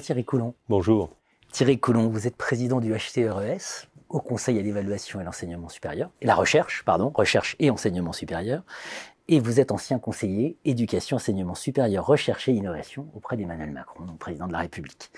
Bonjour Thierry Coulon. Bonjour. Thierry Coulon, vous êtes président du HCERES, au Conseil à l'évaluation et l'enseignement supérieur, et la recherche, pardon, recherche et enseignement supérieur. Et vous êtes ancien conseiller éducation, enseignement supérieur, recherche et innovation auprès d'Emmanuel Macron, donc président de la République.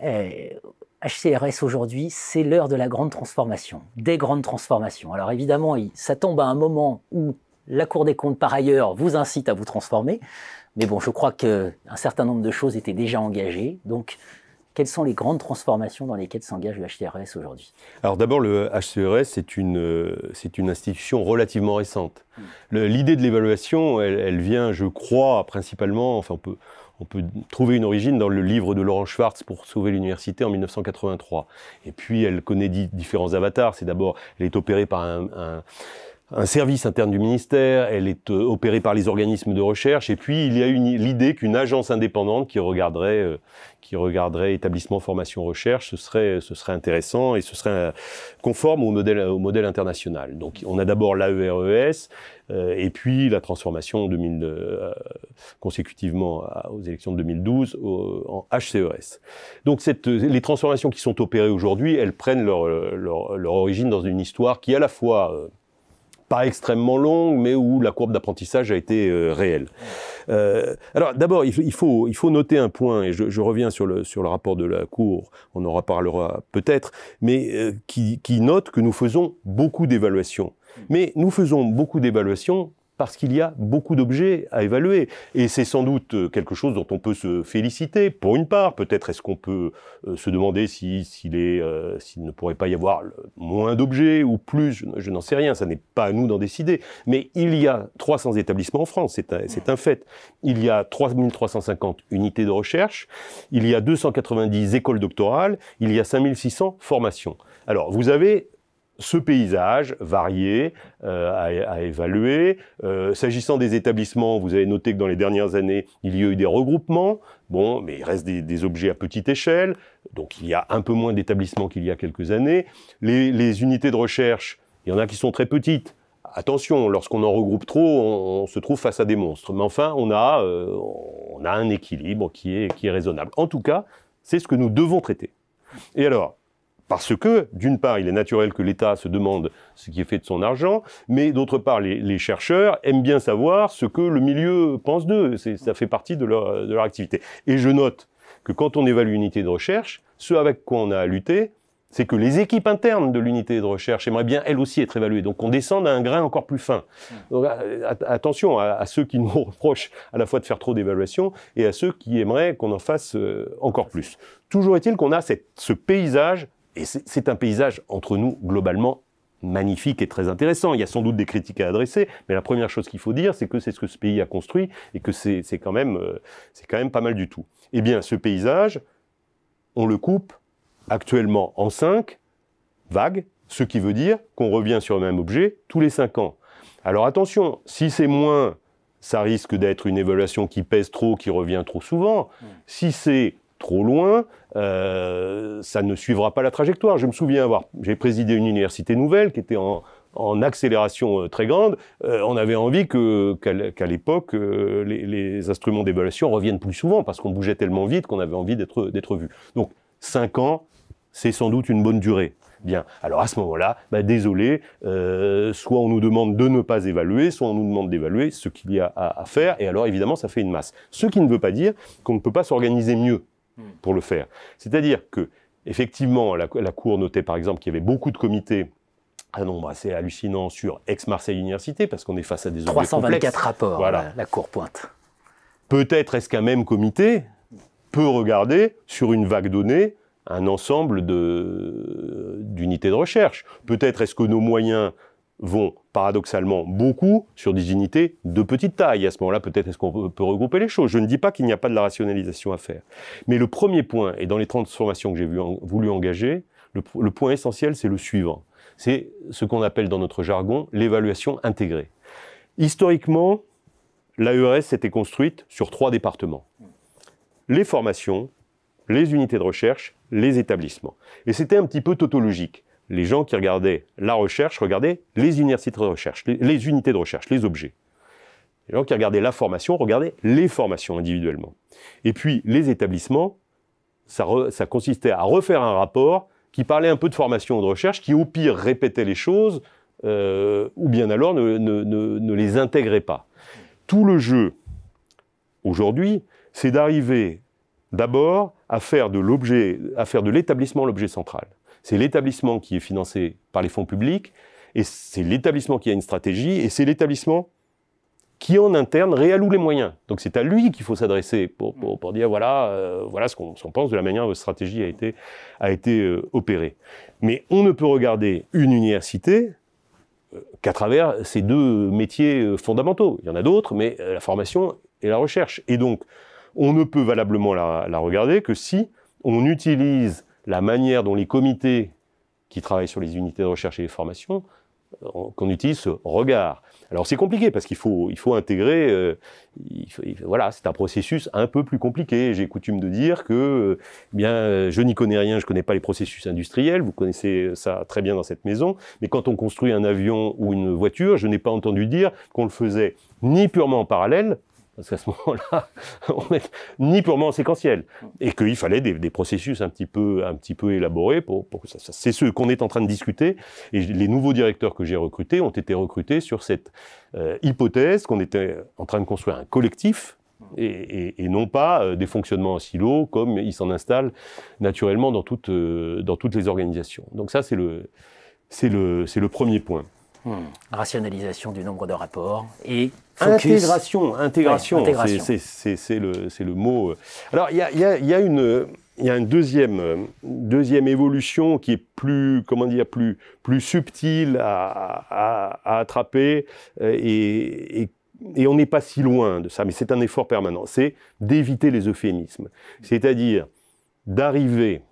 HCRS aujourd'hui, c'est l'heure de la grande transformation, des grandes transformations. Alors évidemment, ça tombe à un moment où la Cour des comptes, par ailleurs, vous incite à vous transformer. Mais bon, je crois qu'un certain nombre de choses étaient déjà engagées. Donc, quelles sont les grandes transformations dans lesquelles s'engage le HCRS aujourd'hui? Alors d'abord, le HCRS, c'est une, c'est une institution relativement récente. Hmm. L'idée de l'évaluation, elle, elle, vient, je crois, principalement, enfin on peut, on peut trouver une origine dans le livre de Laurent Schwartz pour sauver l'université en 1983. Et puis elle connaît différents avatars. C'est d'abord, elle est opérée par un, un un service interne du ministère, elle est euh, opérée par les organismes de recherche, et puis il y a l'idée qu'une agence indépendante qui regarderait, euh, qui regarderait établissement formation recherche, ce serait, ce serait intéressant et ce serait euh, conforme au modèle, au modèle international. Donc on a d'abord l'AERES, et puis la transformation en 2000, consécutivement aux élections de 2012 en HCES. Donc cette, les transformations qui sont opérées aujourd'hui, elles prennent leur, leur, leur, origine dans une histoire qui à la fois pas extrêmement longue, mais où la courbe d'apprentissage a été euh, réelle. Euh, alors d'abord, il, faut, il faut noter un point, et je, je, reviens sur le, sur le rapport de la Cour, on en reparlera peut-être, mais euh, qui, qui note que nous faisons beaucoup d'évaluations. Mais nous faisons beaucoup d'évaluations parce qu'il y a beaucoup d'objets à évaluer. Et c'est sans doute euh, quelque chose dont on peut se féliciter, pour une part. Peut-être est-ce qu'on peut euh, se demander s'il si, euh, ne pourrait pas y avoir moins d'objets ou plus, je, n'en sais rien, ça n'est pas à nous d'en décider. Mais il y a 300 établissements en France, c'est un, fait. Il y a 3350 unités de recherche, il y a 290 écoles doctorales, il y a 5600 formations. Alors, vous avez ce paysage varié euh, à, évaluer. Euh, S'agissant des établissements, vous avez noté que dans les dernières années, il y a eu des regroupements. Bon, mais il reste des, objets à petite échelle, donc il y a un peu moins d'établissements qu'il y a quelques années. Les, unités de recherche, il y en a qui sont très petites. Attention, lorsqu'on en regroupe trop, on, se trouve face à des monstres. Mais enfin, on a, euh, un équilibre qui est raisonnable. En tout cas, c'est ce que nous devons traiter. Et alors, parce que, d'une part, il est naturel que l'État se demande ce qui est fait de son argent, mais d'autre part, les, chercheurs aiment bien savoir ce que le milieu pense d'eux. Ça fait partie de leur, activité. Et je note que quand on évalue une unité de recherche, ce avec quoi on a à lutter, c'est que les équipes internes de l'unité de recherche aimeraient bien elles aussi être évaluées. Donc on descend à un grain encore plus fin. Donc, attention à, ceux qui nous reprochent à la fois de faire trop d'évaluation et à ceux qui aimeraient qu'on en fasse euh, encore plus. Toujours est-il qu'on a ce paysage et c'est un paysage entre nous globalement magnifique et très intéressant. Il y a sans doute des critiques à adresser, mais la première chose qu'il faut dire, c'est que c'est ce que ce pays a construit et que c'est quand même euh, quand même pas mal du tout. Eh bien, ce paysage, on le coupe actuellement en cinq vagues, ce qui veut dire qu'on revient sur le même objet tous les cinq ans. Alors attention, si c'est moins, ça risque d'être une évaluation qui pèse trop, qui revient trop souvent. Mmh. Si c'est trop loin, euh, ça ne suivra pas la trajectoire. Je me souviens avoir, j'ai présidé une université nouvelle qui était en, en accélération euh, très grande. Euh, on avait envie que qu'à l'époque les, instruments d'évaluation reviennent plus souvent parce qu'on bougeait tellement vite qu'on avait envie d'être d'être vu. Donc cinq ans, c'est sans doute une bonne durée. Bien. Alors à ce moment-là, bah, désolé, soit on nous demande de ne pas évaluer, soit on nous demande d'évaluer ce qu'il y a à, faire, et alors évidemment ça fait une masse. Ce qui ne veut pas dire qu'on ne peut pas s'organiser mieux pour le faire. C'est-à-dire que, effectivement, la, la, Cour notait par exemple qu'il y avait beaucoup de comités un nombre assez hallucinant sur Aix-Marseille Université, parce qu'on est face à des 324 rapports, voilà. la, la Cour pointe. Peut-être est-ce qu'un même comité peut regarder sur une vague donnée un ensemble d'unités de, de recherche. Peut-être est-ce que nos moyens vont paradoxalement beaucoup sur des unités de petite taille. À ce moment-là, peut-être est-ce qu'on peut regrouper les choses? Je ne dis pas qu'il n'y a pas de la rationalisation à faire. Mais le premier point, et dans les transformations que j'ai voulu engager, le, point essentiel, c'est le suivant. C'est ce qu'on appelle dans notre jargon l'évaluation intégrée. Historiquement, l'AERS s'était construite sur trois départements. Les formations, les unités de recherche, les établissements. Et c'était un petit peu tautologique les gens qui regardaient la recherche regardaient les universités de recherche, les, unités de recherche, les objets. Les gens qui regardaient la formation regardaient les formations individuellement. Et puis les établissements ça, consistait à refaire un rapport qui parlait un peu de formation ou de recherche, qui au pire répétait les choses, euh, ou bien alors ne, les intégrait pas. Tout le jeu, aujourd'hui, c'est d'arriver d'abord à faire de l'établissement l'objet central. C'est l'établissement qui est financé par les fonds publics, et c'est l'établissement qui a une stratégie, et c'est l'établissement qui en interne réalloue les moyens. Donc c'est à lui qu'il faut s'adresser pour, pour, pour, dire voilà, euh, voilà ce qu'on pense de la manière dont votre stratégie a été, a été euh, opérée. Mais on ne peut regarder une université euh, qu'à travers ces deux métiers fondamentaux. Il y en a d'autres, mais la formation et la recherche. Et donc, on ne peut valablement la, la regarder que si on utilise la manière dont les comités qui travaillent sur les unités de recherche et les formations, qu'on utilise ce regard. Alors c'est compliqué parce qu'il faut, il faut intégrer, euh, voilà, c'est un processus un peu plus compliqué. J'ai coutume de dire que, euh, bien, je n'y connais rien, je connais pas les processus industriels. Vous connaissez ça très bien dans cette maison. Mais quand on construit un avion ou une voiture, je n'ai pas entendu dire qu'on le faisait ni purement en parallèle, parce qu'à ce moment-là, on est ni purement séquentiel, et qu'il fallait des, processus un petit peu, un petit peu élaborés pour, que ça, c'est ce qu'on est en train de discuter. Et les nouveaux directeurs que j'ai recrutés ont été recrutés sur cette euh, hypothèse qu'on était en train de construire un collectif. Et, non pas euh, des fonctionnements en silo comme ils s'en installent naturellement dans, toutes, euh, dans toutes les organisations. Donc ça, c'est le, le, c'est le premier point. Hmm. Rationalisation du nombre de rapports et focus. Intégration, intégration, ouais, c'est le, le, mot. Alors, il y a, y, a, y a, une, il y a une deuxième, deuxième évolution qui est plus, comment dire, plus, plus subtile à, à, à attraper et, et et on n'est pas si loin de ça, mais c'est un effort permanent, c'est d'éviter les euphémismes. C'est-à-dire d'arriver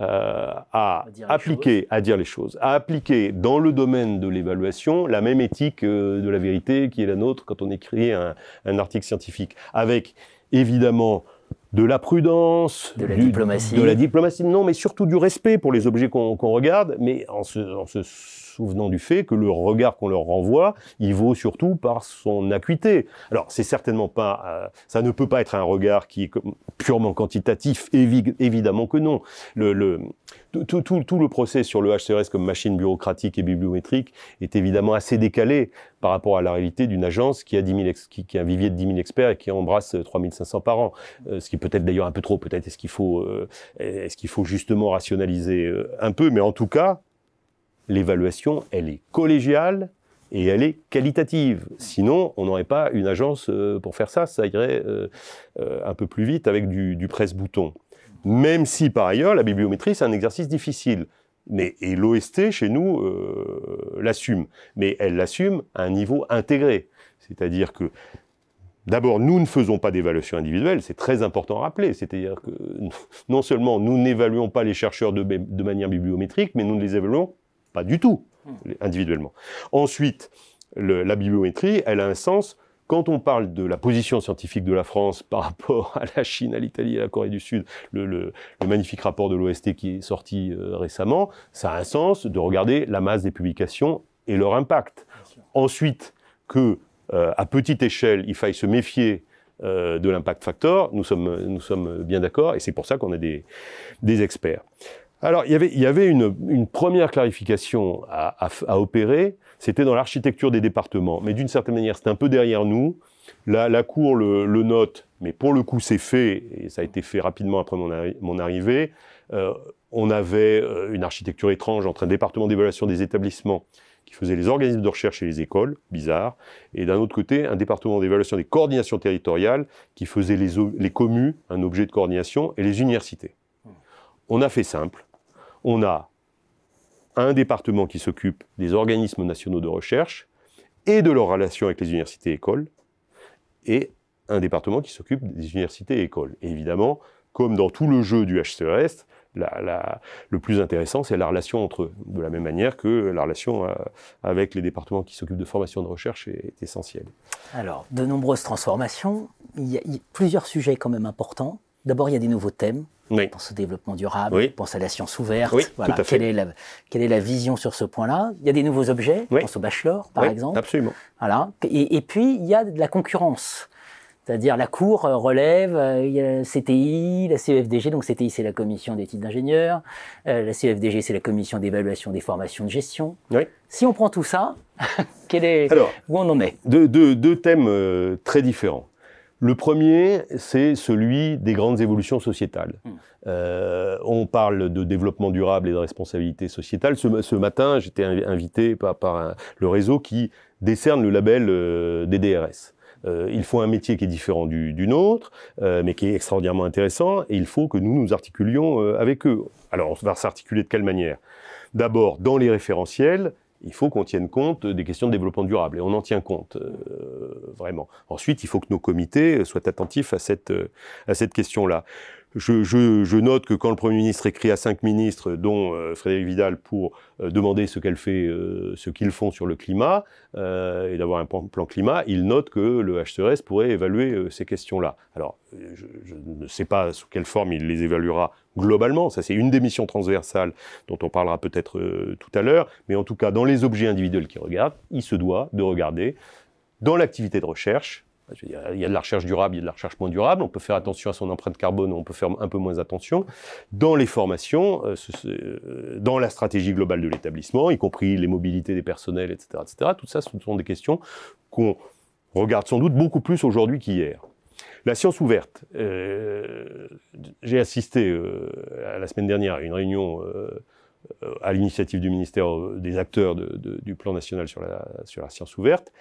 euh, à, à appliquer, à dire les choses, à appliquer dans le domaine de l'évaluation la même éthique euh, de la vérité qui est la nôtre quand on écrit un, un article scientifique, avec évidemment de la prudence, de la du, diplomatie, de la diplomatie, non, mais surtout du respect pour les objets qu'on qu regarde, mais en se, en se souvenant du fait que le regard qu'on leur renvoie, il vaut surtout par son acuité. Alors, c'est certainement pas, euh, ça ne peut pas être un regard qui est purement quantitatif, évi évidemment que non. Le, le, tout, tout, tout, le procès sur le HCRS comme machine bureaucratique et bibliométrique est évidemment assez décalé par rapport à la réalité d'une agence qui a, 10 000 qui, qui, a un vivier de 10 000 experts et qui embrasse 3 500 par an. Euh, ce qui peut être d'ailleurs un peu trop, peut-être est-ce qu'il faut, euh, est-ce faut justement rationaliser euh, un peu, mais en tout cas, l'évaluation, elle est collégiale et elle est qualitative. Sinon, on n'aurait pas une agence euh, pour faire ça, ça irait euh, euh, un peu plus vite avec du, du presse-bouton. Même si, par ailleurs, la bibliométrie, c'est un exercice difficile. Mais, et l'OST, chez nous, euh, l'assume. Mais elle l'assume à un niveau intégré. C'est-à-dire que D'abord, nous ne faisons pas d'évaluation individuelle, c'est très important à rappeler. C'est-à-dire que non seulement nous n'évaluons pas les chercheurs de, de, manière bibliométrique, mais nous ne les évaluons pas du tout, individuellement. Ensuite, le, la bibliométrie, elle a un sens quand on parle de la position scientifique de la France par rapport à la Chine, à l'Italie, à la Corée du Sud, le, le, le magnifique rapport de l'OST qui est sorti euh, récemment, ça a un sens de regarder la masse des publications et leur impact. Ensuite, que euh, à petite échelle, il faille se méfier euh, de l'impact factor, nous sommes, nous sommes bien d'accord, et c'est pour ça qu'on a des, des experts. Alors, il y avait, il y avait une, une première clarification à, à, à opérer, c'était dans l'architecture des départements, mais d'une certaine manière, c'est un peu derrière nous. La, Cour le, note, mais pour le coup, c'est fait, et ça a été fait rapidement après mon arrivée. Euh, on avait euh, une architecture étrange entre un département d'évaluation des établissements qui faisait les organismes de recherche et les écoles, bizarre, et d'un autre côté, un département d'évaluation des coordinations territoriales qui faisait les, les communes, un objet de coordination, et les universités. On a fait simple. On a un département qui s'occupe des organismes nationaux de recherche et de leurs relations avec les universités et écoles, et un département qui s'occupe des universités écoles. Évidemment, comme dans tout le jeu du la, la, le plus intéressant, c'est la relation entre eux, de la même manière que la relation euh, avec les départements qui s'occupent de formation de recherche est, essentielle. Alors, de nombreuses transformations, il y a plusieurs sujets quand même importants. D'abord, il y a des nouveaux thèmes. Oui. Pense au développement durable, oui. pense à la science ouverte. Oui, voilà. quelle, est la, quelle est la vision sur ce point-là? Il y a des nouveaux objets, oui. on pense au bachelor, par oui, exemple. Absolument. Voilà. Et, et, puis, il y a de la concurrence. C'est-à-dire la Cour relève, il y a la CTI, la CEFDG, donc CTI c'est la commission des titres d'ingénieur, la CEFDG c'est la commission d'évaluation des formations de gestion. Si on prend tout ça, quel est, où on en est? deux, thèmes très différents. Le premier, c'est celui des grandes évolutions sociétales. Hmm. Euh, on parle de développement durable et de responsabilité sociétale. Ce, matin, j'étais invité par, le réseau qui décerne le label euh, des DRS. Euh, il faut un métier qui est différent du, du nôtre, mais qui est extraordinairement intéressant, et il faut que nous nous articulions avec eux. Alors, on va s'articuler de quelle manière? D'abord, dans les référentiels, il faut qu'on tienne compte des questions de développement durable. Et on en tient compte, euh, vraiment. Ensuite, il faut que nos comités soient attentifs à cette, cette question-là. Je, note que quand le Premier ministre écrit à cinq ministres, dont euh, Frédéric Vidal, pour euh, demander ce qu'elle fait, euh, ce qu'ils font sur le climat, et d'avoir un plan, climat, il note que le HCRS pourrait évaluer ces questions-là. Alors, je, ne sais pas sous quelle forme il les évaluera globalement, ça c'est une des missions transversales dont on parlera peut-être tout à l'heure, mais en tout cas, dans les objets individuels qu'il regarde, il se doit de regarder dans l'activité de recherche, il y a de la recherche durable, il y a de la recherche moins durable. On peut faire attention à son empreinte carbone, on peut faire un peu moins attention. Dans les formations, euh, euh, dans la stratégie globale de l'établissement, y compris les mobilités des personnels, etc., etc. Tout ça, ce sont des questions qu'on regarde sans doute beaucoup plus aujourd'hui qu'hier. La science ouverte. Euh, j'ai assisté à la semaine dernière à une réunion à l'initiative du ministère des acteurs du plan national sur la, science ouverte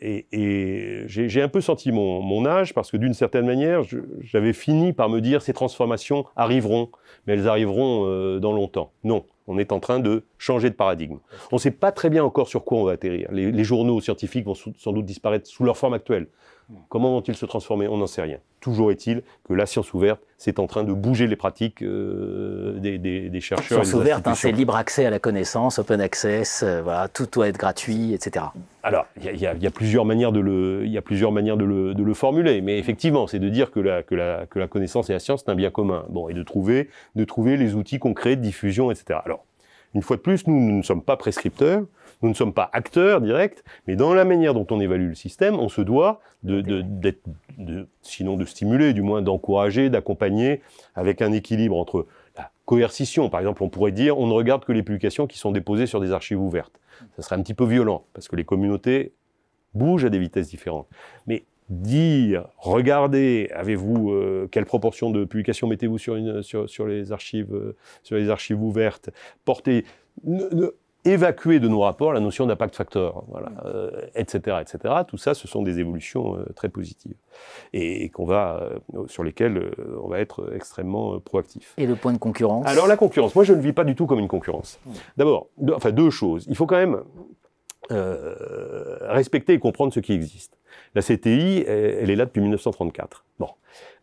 et, j'ai un peu senti mon, âge parce que d'une certaine manière, j'avais fini par me dire ces transformations arriveront, mais elles arriveront euh, dans longtemps. Non, on est en train de changer de paradigme. On ne sait pas très bien encore sur quoi on va atterrir. Les, journaux scientifiques vont sans doute disparaître sous leur forme actuelle. Comment vont-ils se transformer? On n'en sait rien. Toujours est-il que la science ouverte, c'est en train de bouger les pratiques euh, des, des, des, chercheurs. Science ouverte, hein, c'est libre accès à la connaissance, open access, euh, voilà, tout doit être gratuit, etc. Alors, il y, y, a plusieurs manières de le, il y a plusieurs manières de le, de le formuler, mais effectivement, c'est de dire que la, que, la, que la connaissance et la science c'est un bien commun. Bon, et de trouver, de trouver les outils concrets de diffusion, etc. Alors, une fois de plus, nous, nous ne sommes pas prescripteurs. Nous ne sommes pas acteurs directs, mais dans la manière dont on évalue le système, on se doit de, de, sinon de stimuler, du moins d'encourager, d'accompagner, avec un équilibre entre la coercition. Par exemple, on pourrait dire on ne regarde que les publications qui sont déposées sur des archives ouvertes. Ça serait un petit peu violent, parce que les communautés bougent à des vitesses différentes. Mais dire, regardez, avez-vous euh, quelle proportion de publications mettez-vous sur, sur, les archives, euh, sur les archives ouvertes, portez, évacuer de nos rapports la notion d'impact factor, voilà, etc., euh, etc. Tout ça, ce sont des évolutions euh, très positives et, qu'on va, euh, sur lesquelles on va être extrêmement proactif. Et le point de concurrence? Alors la concurrence, moi je ne vis pas du tout comme une concurrence. D'abord, enfin deux choses. Il faut quand même respecter et comprendre ce qui existe. La CTI, elle est là depuis 1934. Bon.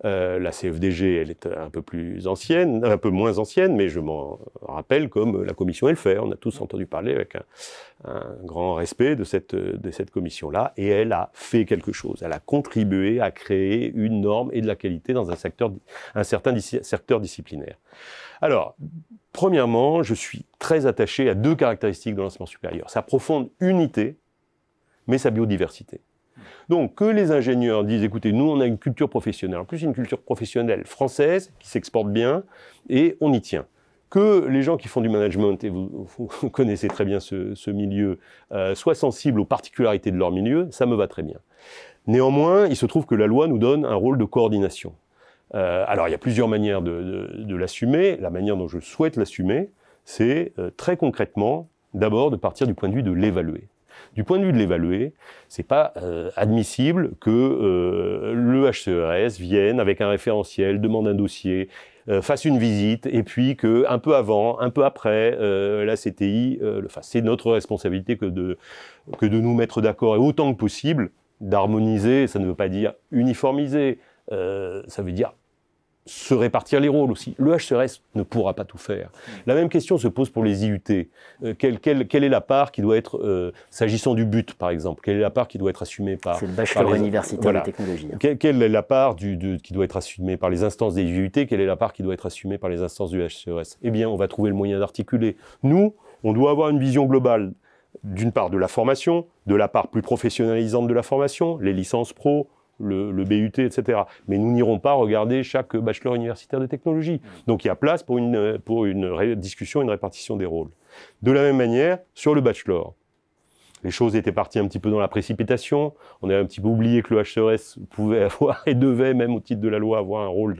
Euh, la CFDG, elle est un peu plus ancienne, un peu moins ancienne, mais je m'en rappelle comme la commission Elfer. On a tous entendu parler avec un, grand respect de cette, de cette commission-là, et elle a fait quelque chose. Elle a contribué à créer une norme et de la qualité dans un, secteur, un certain secteur disciplinaire. Alors, premièrement, je suis très attaché à deux caractéristiques de l'enseignement supérieur. Sa profonde unité, mais sa biodiversité. Donc que les ingénieurs disent, écoutez, nous on a une culture professionnelle, en plus une culture professionnelle française qui s'exporte bien et on y tient. Que les gens qui font du management, et vous, connaissez très bien ce, milieu, euh, soient sensibles aux particularités de leur milieu, ça me va très bien. Néanmoins, il se trouve que la loi nous donne un rôle de coordination. Euh, alors il y a plusieurs manières de, l'assumer. La manière dont je souhaite l'assumer, c'est euh, très concrètement, d'abord de partir du point de vue de l'évaluer. Du point de vue de l'évaluer, c'est pas euh, admissible que euh, le HCERS vienne avec un référentiel, demande un dossier, euh, fasse une visite, et puis que un peu avant, un peu après, la CTI, enfin, c'est notre responsabilité que de, que de nous mettre d'accord et autant que possible d'harmoniser. Ça ne veut pas dire uniformiser, ça veut dire se répartir les rôles aussi. Le HCRS ne pourra pas tout faire. La même question se pose pour les IUT. Euh, quelle, est la part qui doit être, euh, s'agissant du but par exemple, quelle est la part qui doit être assumée par... C'est le bachelor universitaire de technologie. Quelle, est la part du, qui doit être assumée par les instances des IUT Quelle est la part qui doit être assumée par les instances du HCRS Eh bien, on va trouver le moyen d'articuler. Nous, on doit avoir une vision globale d'une part de la formation, de la part plus professionnalisante de la formation, les licences pro, le, BUT, etc. Mais nous n'irons pas regarder chaque bachelor universitaire de technologie. Donc il y a place pour une, pour une discussion, une répartition des rôles. De la même manière, sur le bachelor, les choses étaient parties un petit peu dans la précipitation. On a un petit peu oublié que le HCRS pouvait avoir et devait, même au titre de la loi, avoir un rôle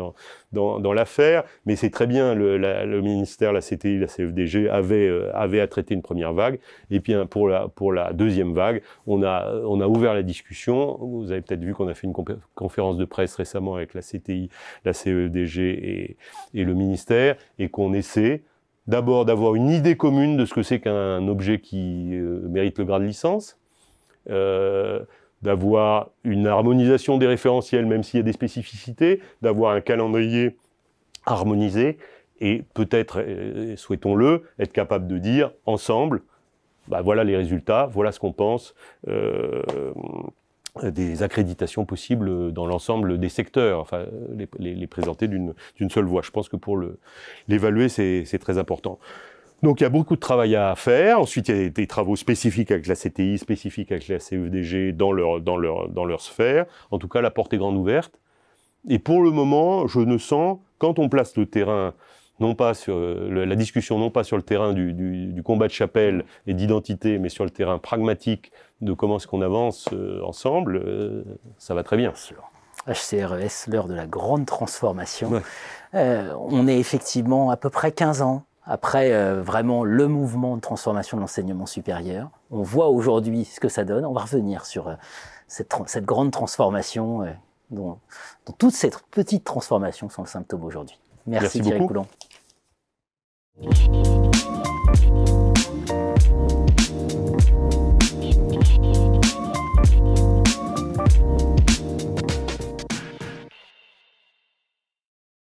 dans, l'affaire. Mais c'est très bien, le, ministère, la CTI, la CFDG avaient, euh, avait à traiter une première vague. Et puis pour la, pour la deuxième vague, on a, ouvert la discussion. Vous avez peut-être vu qu'on a fait une conférence de presse récemment avec la CTI, la CFDG et, et le ministère, et qu'on essaie d'abord d'avoir une idée commune de ce que c'est qu'un objet qui euh, mérite le grade de licence, euh, d'avoir une harmonisation des référentiels, même s'il y a des spécificités, d'avoir un calendrier harmonisé, et peut-être, euh, souhaitons-le, être capable de dire ensemble, bah, voilà les résultats, voilà ce qu'on pense des accréditations possibles dans l'ensemble des secteurs, enfin, les, présenter d'une seule voix. Je pense que pour l'évaluer, c'est très important. Donc il y a beaucoup de travail à faire. Ensuite, il y a des, travaux spécifiques avec la CTI, spécifiques avec la CEDG dans leur sphère. En tout cas, la porte est grande ouverte. Et pour le moment, je ne sens, quand on place le terrain non pas sur la discussion, non pas sur le terrain du, combat de chapelle et d'identité, mais sur le terrain pragmatique de comment est-ce qu'on avance euh, ensemble, euh, ça va très bien. HCRES, l'heure de la grande transformation. Euh, on est effectivement à peu près 15 ans après vraiment le mouvement de transformation de l'enseignement supérieur. On voit aujourd'hui ce que ça donne. On va revenir sur cette, grande transformation dont, toutes ces petites transformations sont le symptôme aujourd'hui. Merci, beaucoup.